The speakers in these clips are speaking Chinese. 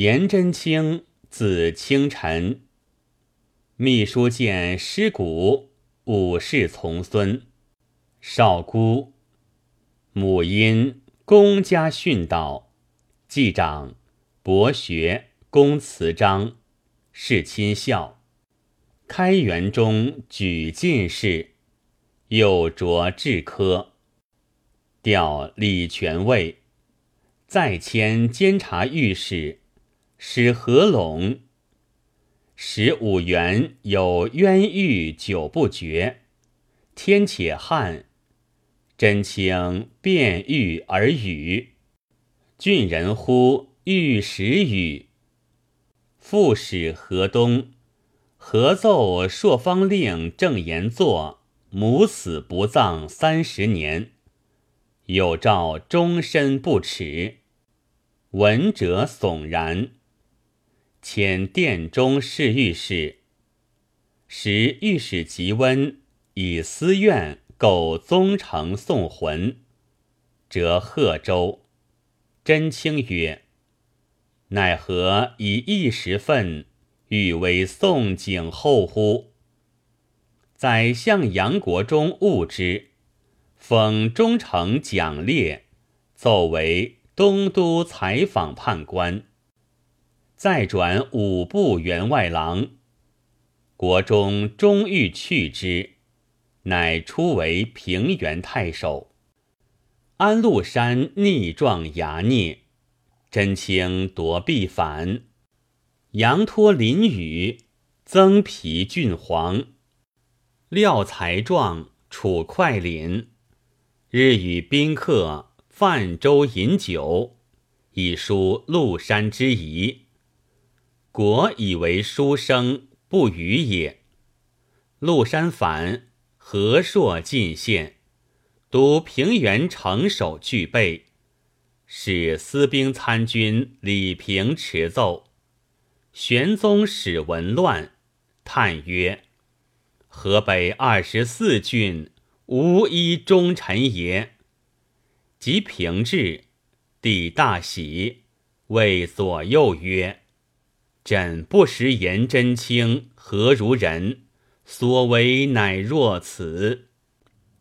颜真卿，字清晨，秘书监师古武氏从孙，少孤，母因公家训导，继长博学，公辞章，世亲孝。开元中举进士，又擢制科，调礼权尉，再迁监察御史。使合拢，使五原有冤狱久不绝，天且旱，真卿便欲而语，郡人呼欲时语。复使河东，合奏朔方令正言作，母死不葬三十年，有诏终身不耻，闻者悚然。遣殿中侍御史，时御史吉温以私怨构宗成送魂，折贺州。真卿曰：“奈何以一时愤，欲为宋景后乎？”宰相杨国忠恶之，封忠诚奖烈，奏为东都采访判官。再转五部员外郎，国中终欲去之，乃出为平原太守。安禄山逆状牙孽，真卿夺必反。杨托林雨，增皮郡皇。廖才壮楚快廪，日与宾客泛舟饮酒，以书禄山之疑。国以为书生不语也。陆山反，和硕进献，独平原城守俱备，使司兵参军李平持奏。玄宗使文乱，叹曰：“河北二十四郡，无一忠臣也。”及平至，帝大喜，谓左右曰。朕不识颜真卿何如人，所为乃若此。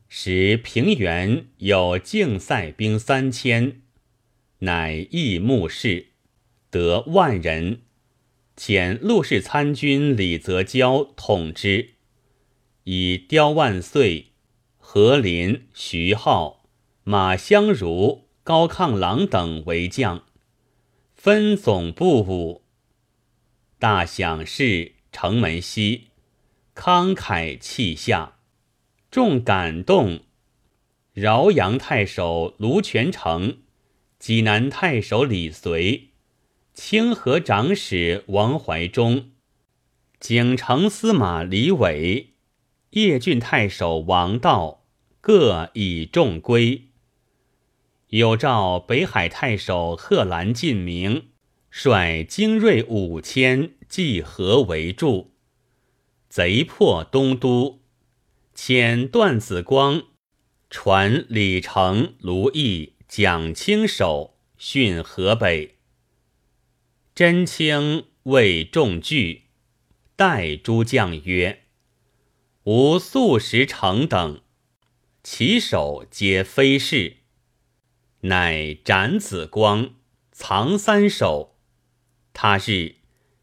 时平原有竞赛兵三千，乃义目士，得万人，遣陆氏参军李泽交统之，以刁万岁、何林、徐浩、马相如、高亢郎等为将，分总部武。大享事城门西，慷慨气下，众感动。饶阳太守卢全成、济南太守李随、清河长史王怀忠、景城司马李伟、叶郡太守王道各以众归。有诏北海太守贺兰进明。率精锐五千，济河为助，贼破东都。遣段子光传李成、卢毅、蒋清守训河北。真卿谓众惧，待诸将曰：“吾素食成等，其手皆非是。”乃斩子光，藏三首。他日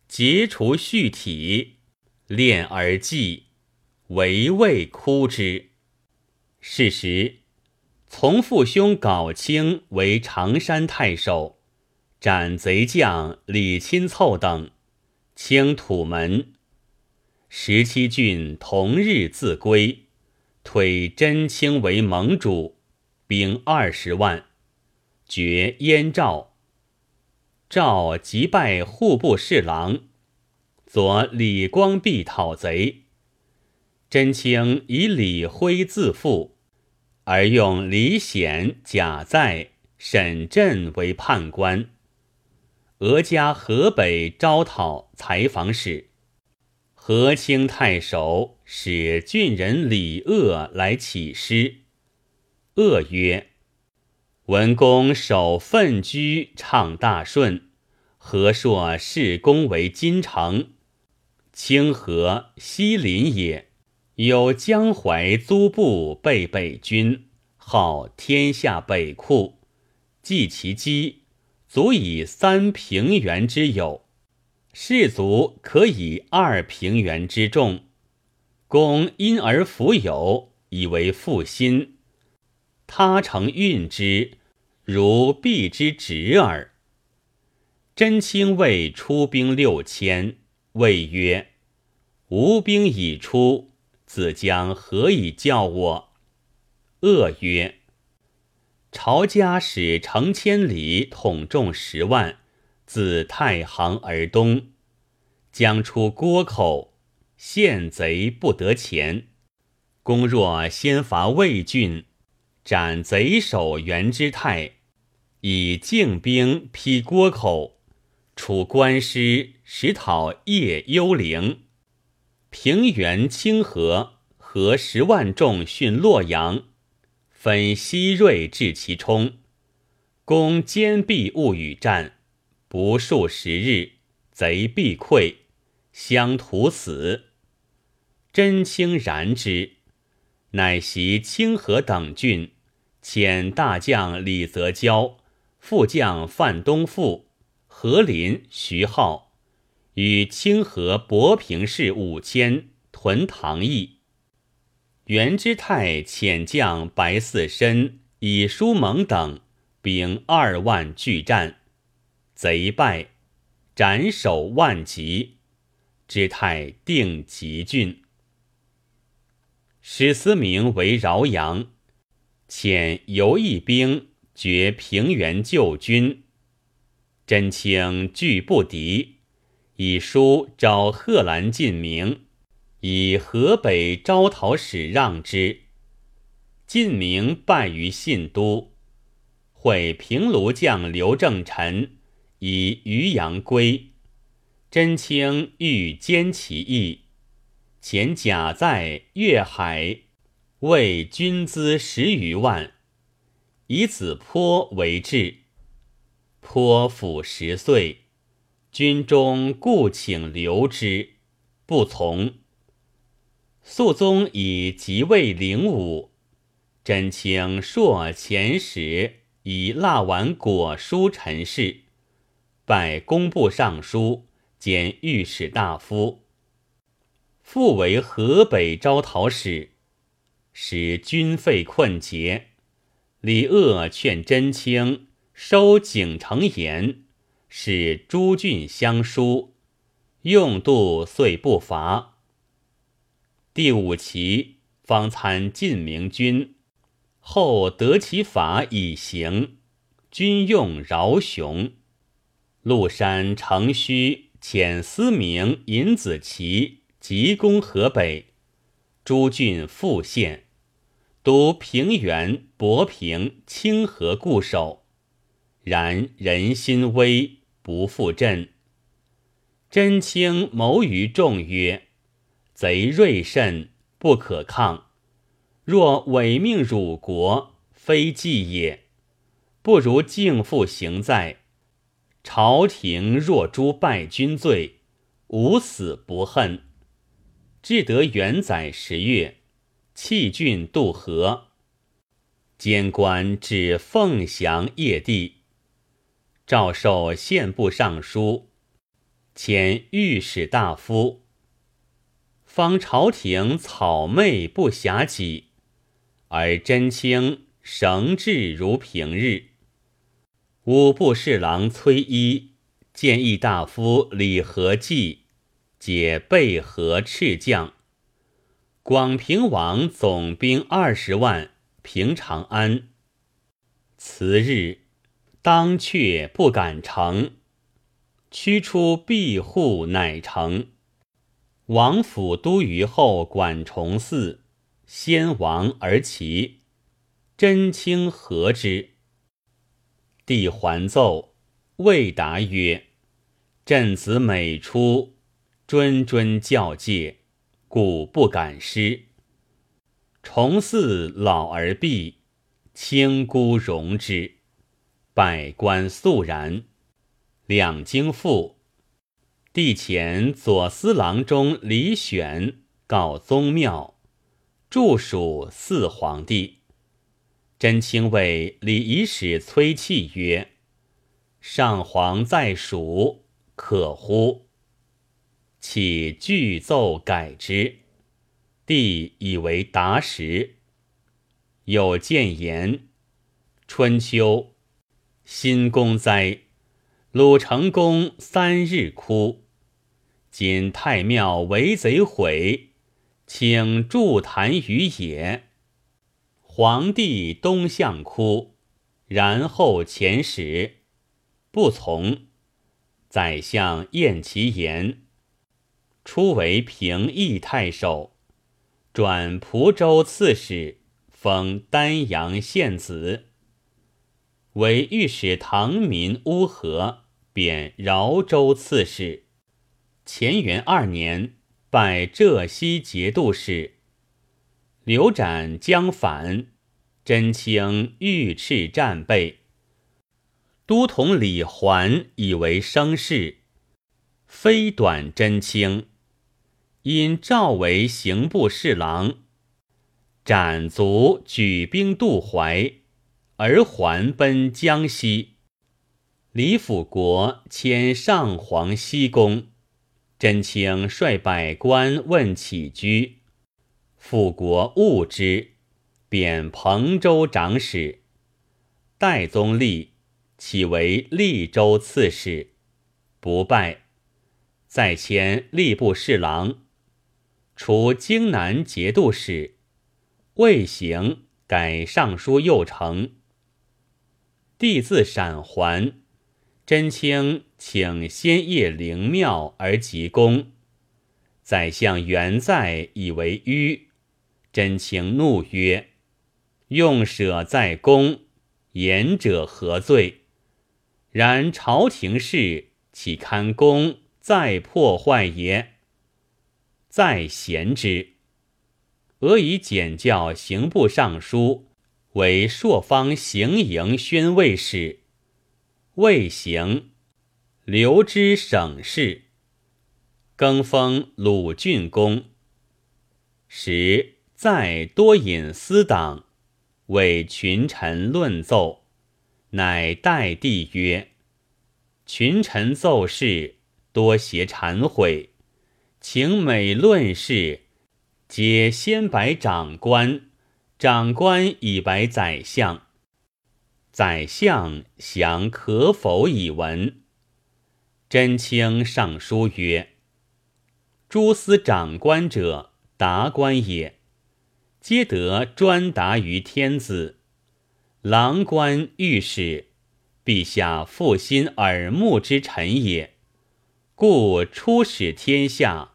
结除续体，练而祭，唯未枯之。是时，从父兄杲清为常山太守，斩贼将李钦凑等，清土门。十七郡同日自归，推真卿为盟主，兵二十万，绝燕赵。赵即拜户部侍郎，左李光弼讨贼。真卿以李辉自负，而用李显、贾在、沈镇为判官。俄加河北招讨采访使，河清太守使郡人李鄂来起诗。鄂曰。文公守奋居，唱大顺，和硕世公为金城，清河西邻也。有江淮租部备北军，号天下北库，计其机，足以三平原之有，士卒可以二平原之众。公因而服有，以为复心。他诚运之，如必之直耳。真卿谓出兵六千，谓曰：“吾兵已出。”子将何以教我？恶曰：“朝家使成千里，统众十万，自太行而东，将出郭口，陷贼不得前。公若先伐魏郡，斩贼首袁之泰，以静兵披郭口，楚官师，使讨夜幽灵。”平原清河合十万众殉洛阳，分西锐至其冲，攻坚壁勿与战，不数十日，贼必溃，相屠死。真卿然之，乃袭清河等郡，遣大将李泽交、副将范东富、何林、徐浩。与清河博平氏五千屯唐邑，袁之泰遣将白四申、以书蒙等兵二万拒战，贼败，斩首万级。之泰定吉郡。史思明为饶阳，遣游义兵绝平原救军，真卿拒不敌。以书召贺兰进明，以河北招讨使让之。晋明败于信都，会平卢将刘正臣以渔阳归。真卿欲兼其意，遣贾在越海，为军资十余万，以子颇为质。颇甫十岁。军中故请留之，不从。肃宗以即位灵武，真卿朔遣使以蜡丸果书陈氏，拜工部尚书兼御史大夫，复为河北招讨使，使军费困竭。李鄂劝真卿收景城盐。使诸郡相疏，用度遂不伐。第五期方参晋明军，后得其法以行，军用饶雄。陆山城虚遣思明、尹子奇急攻河北，诸郡复陷，独平原、博平、清河固守。然人心危。不复振。真卿谋于众曰：“贼锐甚，不可抗。若违命辱国，非计也。不如敬父行在。朝廷若诛败军罪，无死不恨。”至得元载十月，弃郡渡河。监官至凤翔邺地。诏授宪部尚书，遣御史大夫。方朝廷草昧不暇己，而真卿绳志如平日。五部侍郎崔一、谏议大夫李和济，皆备河赤将。广平王总兵二十万平长安。次日。当却不敢成，驱出庇护，乃成。王府都虞后管崇嗣，先亡而齐。真卿何之？帝还奏，未答曰：“朕子每出，谆谆教诫，故不敢失。崇嗣老而毕，卿孤容之。”百官肃然，两京赋。帝遣左司郎中李选告宗庙，著属四皇帝。真卿谓礼仪使崔器曰：“上皇在蜀，可乎？”起具奏改之。帝以为达时。有谏言：春秋，辛公哉！鲁成公三日哭。今太庙为贼毁，请筑坛于野。皇帝东向哭，然后遣使，不从。宰相厌其言，初为平邑太守，转蒲州刺史。封丹阳县子，为御史唐民乌合，贬饶州刺史。乾元二年，拜浙西节度使。刘展将反，真卿御斥战备。都统李环以为生事，非短真卿，因召为刑部侍郎。斩卒举兵渡淮，而还奔江西。李辅国迁上皇西宫，真卿率百官问起居，辅国恶之，贬彭州长史。代宗立，起为利州刺史，不拜，再迁吏部侍郎，除荆南节度使。未行，改尚书右丞。帝自陕还，真卿请先谒灵庙而急功。宰相元在以为迂，真卿怒曰：“用舍在公，言者何罪？然朝廷事，岂堪公再破坏也？再贤之。”俄以简教刑部尚书，为朔方行营宣慰使，未行，留之省事，更封鲁郡公。时在多引私党，为群臣论奏，乃代帝曰：“群臣奏事多挟忏悔，请美论事。”皆先白长官，长官以白宰相，宰相详可否以闻？真卿上书曰：“诸司长官者，达官也，皆得专达于天子。郎官、御史，陛下复心耳目之臣也，故出使天下。”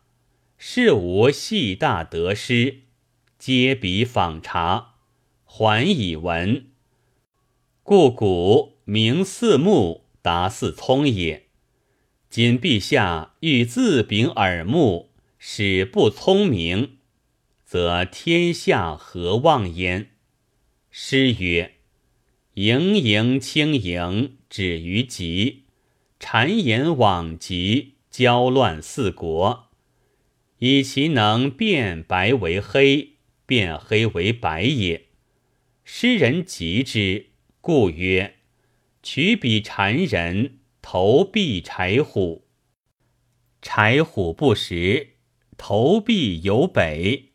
事无细大得失，皆比访察，还以闻。故古名四目，达四聪也。今陛下欲自秉耳目，使不聪明，则天下何望焉？诗曰：“盈盈轻盈，止于极；谗言罔极，交乱四国。”以其能变白为黑，变黑为白也。诗人急之，故曰：“取彼谗人，投币柴虎。柴虎不食，投币有北。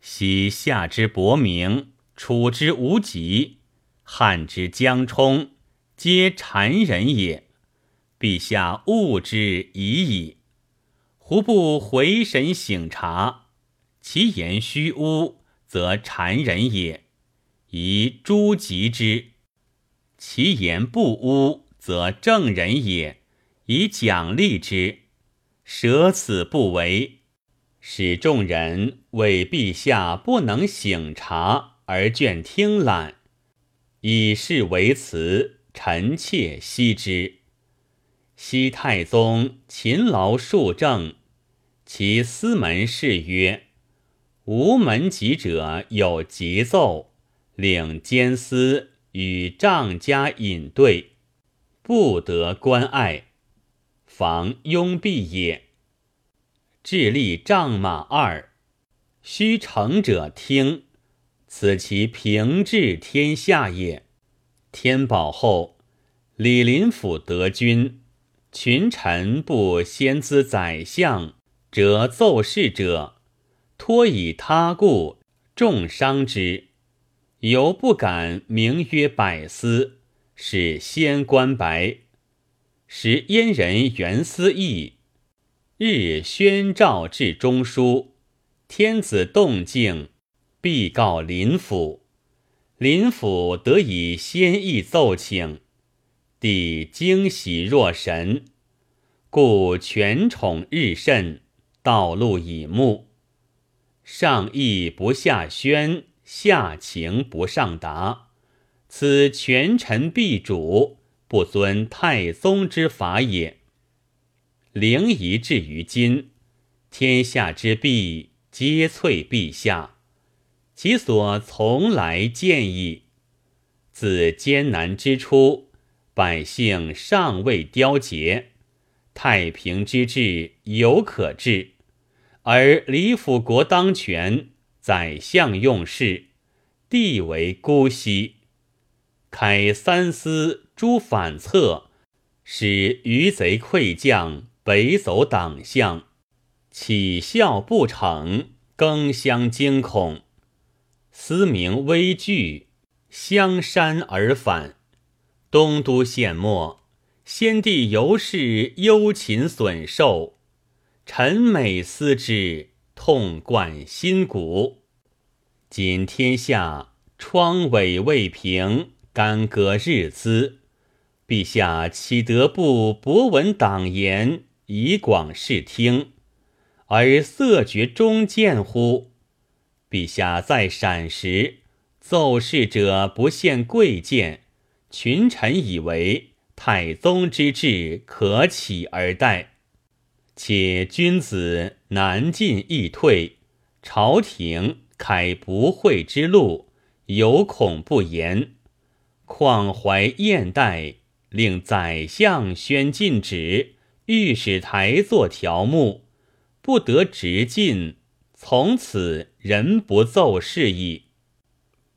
昔夏之伯明，楚之无极，汉之江冲，皆谗人也。陛下悟之已矣。”胡不回神省察？其言虚污，则谗人也，宜诛及之；其言不污，则正人也，以奖励之。舍此不为，使众人为陛下不能省察而倦听览，以是为辞，臣妾惜之。西太宗勤劳数政，其司门事曰：“无门籍者有疾奏，领监司与丈家引对，不得关爱，防拥蔽也。智力丈马二，须成者听，此其平治天下也。天宝后，李林甫得君，群臣不先咨宰相，则奏事者，托以他故，重伤之，犹不敢名曰百司，使先官白。时燕人袁思义日宣诏至中书，天子动静，必告林甫。林甫得以先意奏请，帝惊喜若神，故权宠日甚，道路以目。上意不下宣，下情不上达，此权臣必主，不遵太宗之法也。灵仪至于今，天下之弊皆萃陛下。其所从来见矣。自艰难之初，百姓尚未凋竭，太平之治犹可治；而李辅国当权，宰相用事，地为姑息，开三司诸反侧，使余贼溃将，北走党项，起效不成，更相惊恐。思明危惧，相山而返。东都陷没，先帝犹是忧禽损寿。臣每思之，痛贯心骨。今天下疮痿未平，干戈日滋。陛下岂得不博闻党言，以广视听，而色绝忠谏乎？陛下在陕时，奏事者不限贵贱，群臣以为太宗之治可起而待。且君子难进易退，朝廷开不讳之路，有恐不言。况怀燕代，令宰相宣禁止，御史台作条目，不得直进。从此人不奏事矣。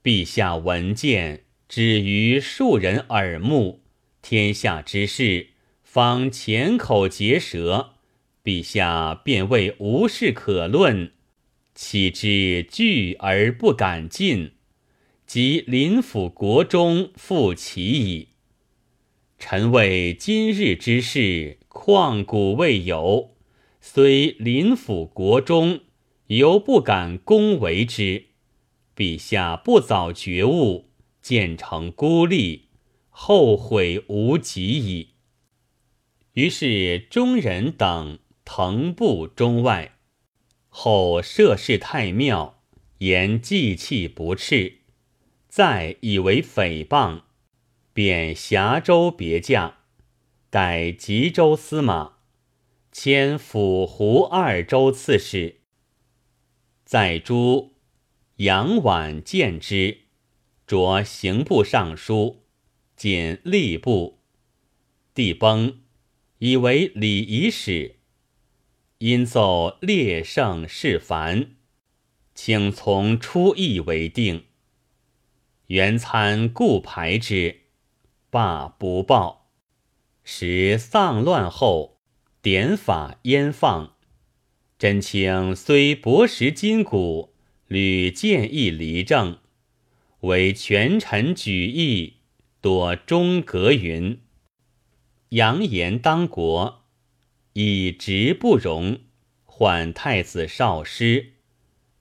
陛下闻见，止于庶人耳目，天下之事，方浅口结舌。陛下便为无事可论，岂知惧而不敢进？即临府国中复其矣。臣谓今日之事，旷古未有，虽临府国中。犹不敢恭维之，陛下不早觉悟，渐成孤立，后悔无及矣。于是中人等腾步中外，后涉世太庙，言祭器不赤，再以为诽谤，贬峡州别驾，改吉州司马，迁府湖二州刺史。在诸杨婉见之，着刑部尚书，仅吏部。帝崩，以为礼仪使。因奏列圣事繁，请从初议为定。元参故排之，罢不报。时丧乱后，典法焉放。真卿虽博识今古，屡见议离政，为权臣举义，夺中格云。扬言当国，以直不容，唤太子少师，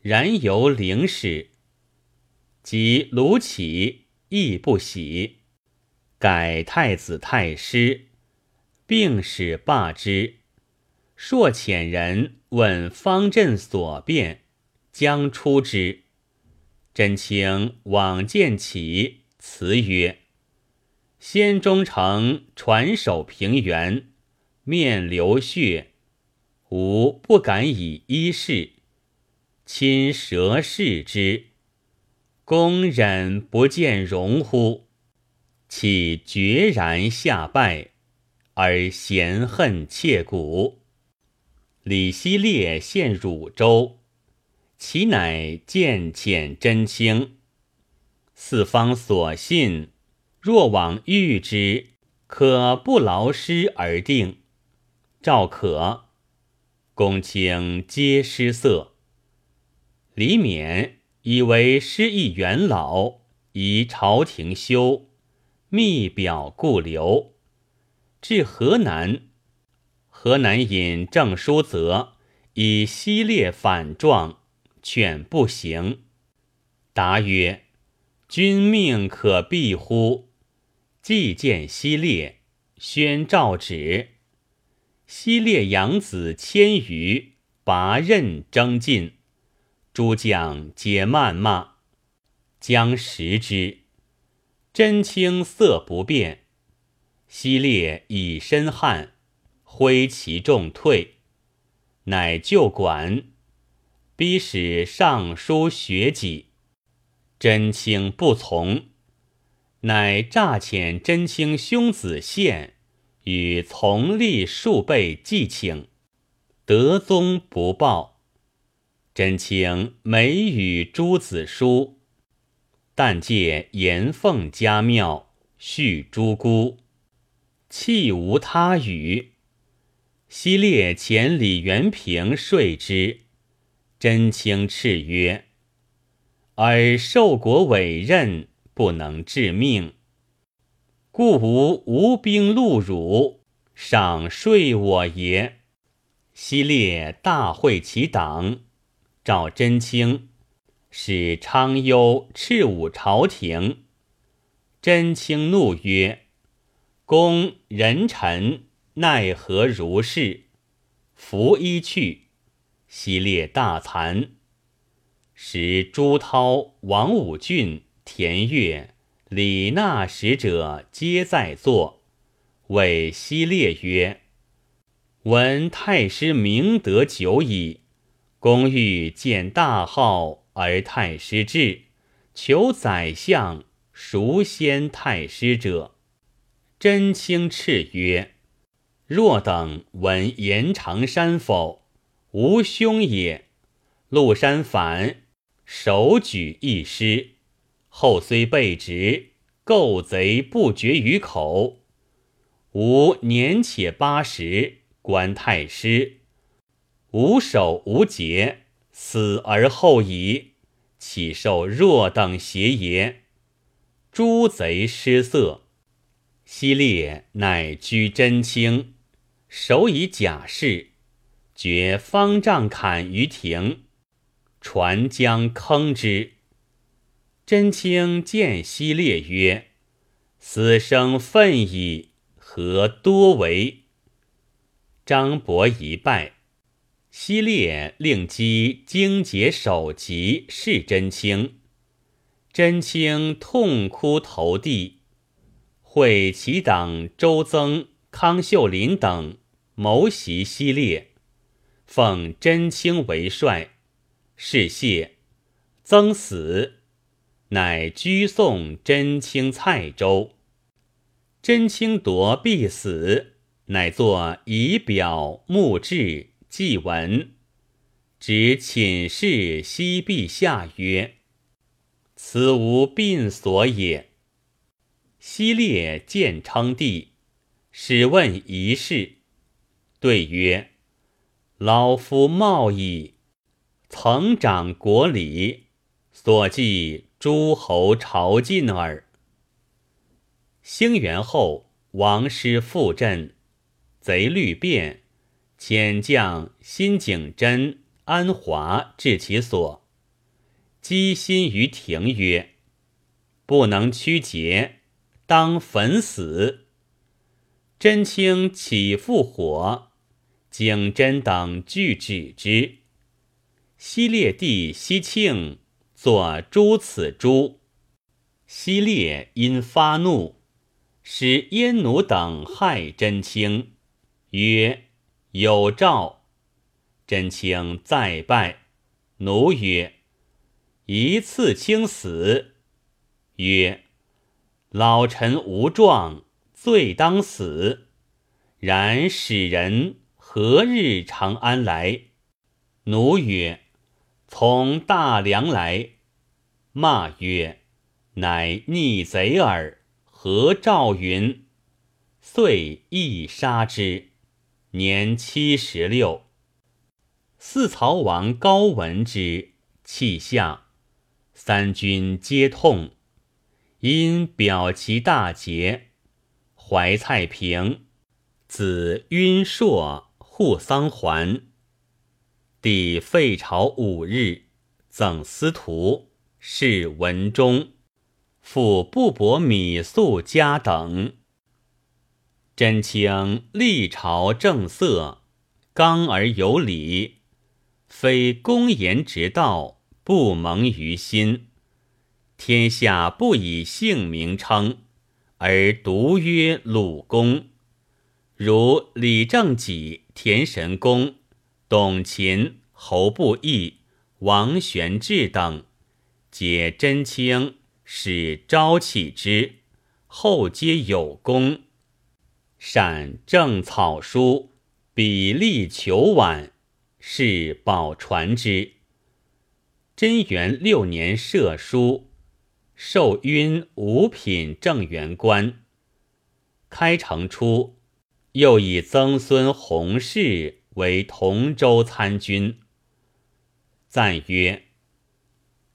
然由领使。及卢杞亦不喜，改太子太师，并使罢之。朔遣人问方阵所变，将出之。真卿往见起，辞曰：“先忠诚传守平原，面流血，吾不敢以一事。亲舌视之，公忍不见容乎？”岂决然下拜，而嫌恨切骨。李希烈陷汝州，其乃见浅真卿。四方所信，若往遇之，可不劳师而定。赵可，公卿皆失色。李勉以为失意元老，以朝廷休，密表故留。至河南，河南尹郑叔则以西列反状，劝不行。答曰：“君命可避乎？”既见西列，宣诏旨。西列养子千余，拔刃征进。诸将皆谩骂，将食之。真卿色不变，西烈以身汗，挥其众退，乃就管，逼使尚书学己。真卿不从，乃诈遣真卿兄子献与从吏数倍计请，德宗不报。真卿每与诸子书，但借严凤家庙续诸姑，弃无他语。昔列前李元平说之，真卿叱曰：“尔受国委任，不能致命，故无无兵戮辱，赏税我也。”昔列大会其党。赵真卿使昌幽斥武朝廷，真卿怒曰：“公人臣奈何如是？”拂衣去，西列大惭。使朱涛、王武俊、田悦、李纳使者皆在座，谓西列曰：“闻太师明德久矣。”公欲见大号而太师至，求宰相孰先太师者？真卿叱曰：“若等闻延长山否？吾兄也。陆山反，手举一师，后虽被执，构贼不绝于口。吾年且八十，官太师。”无守无节，死而后已，岂受若等邪也？诸贼失色。西烈乃居真卿，手以甲士，绝方丈坎于庭，船将坑之。真卿见西烈曰：“死生愤矣，何多为？”张伯一拜。西烈令击荆节首级是真卿，真卿痛哭投地。会其党周增、康秀林等谋袭西烈，奉真卿为帅，是谢。曾死，乃居送真卿蔡州。真卿夺必死，乃作仪表墓志。祭文，指寝室西陛下曰：“此无病所也。”西烈见称帝，使问一事，对曰：“老夫冒矣，曾掌国礼，所记诸侯朝觐耳。”兴元后，王师复振，贼律变。遣将辛景真、安华至其所，积心于庭曰：“不能屈节，当焚死。”真卿起复火，景真等俱止之。西烈帝西庆作诛此诛。西烈因发怒，使燕奴等害真卿，曰。有诏，真卿再拜。奴曰：“一次卿死。”曰：“老臣无状，罪当死。然使人何日长安来？奴曰：从大梁来。骂曰：乃逆贼耳！何赵云？遂亦杀之。年七十六。四曹王高闻之，气下。三军皆痛。因表其大节，怀蔡平，子晕硕护桑还。帝废朝五日，赠司徒，谥文忠，复布帛米粟家等。真卿历朝正色，刚而有礼，非公言直道，不蒙于心。天下不以姓名称，而独曰鲁公。如李正己、田神公、董勤、侯不义、王玄志等，皆真卿使朝启之，后皆有功，善正草书，笔力求婉，是宝传之。贞元六年设书。授晕五品正员官。开城初，又以曾孙洪氏为同州参军。赞曰：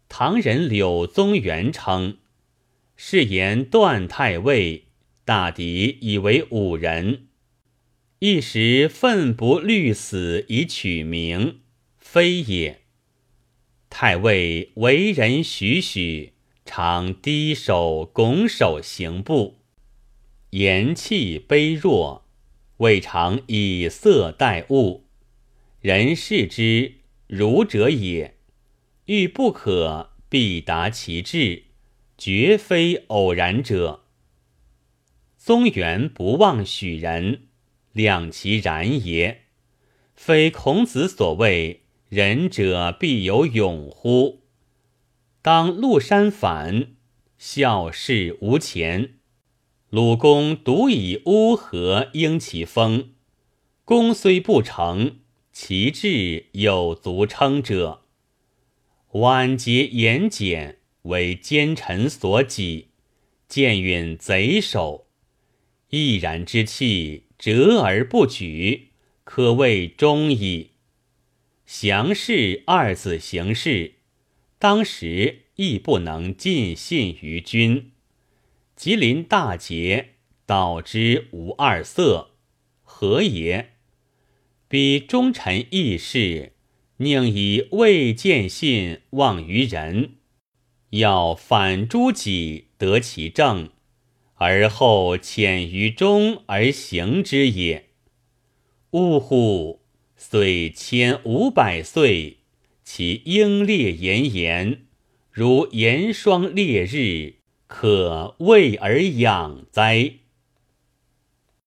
唐人柳宗元称，是言段太尉大抵以为五人，一时奋不虑死以取名，非也。太尉为人徐徐。常低首拱手行步，言气卑弱，未尝以色待物。人视之儒者也，欲不可，必达其志，绝非偶然者。宗元不忘许人，量其然也。非孔子所谓“仁者必有勇”乎？当麓山反，孝事无前。鲁公独以乌合应其风，功虽不成，其志有足称者。晚节言简，为奸臣所己，见允贼首，毅然之气，折而不举，可谓忠矣。降氏二子行事。当时亦不能尽信于君，吉林大捷，导之无二色，何也？彼忠臣义士，宁以未见信忘于人，要反诸己得其正，而后潜于中而行之也。呜呼！虽千五百岁。其英烈炎炎，如炎霜烈日，可畏而养哉！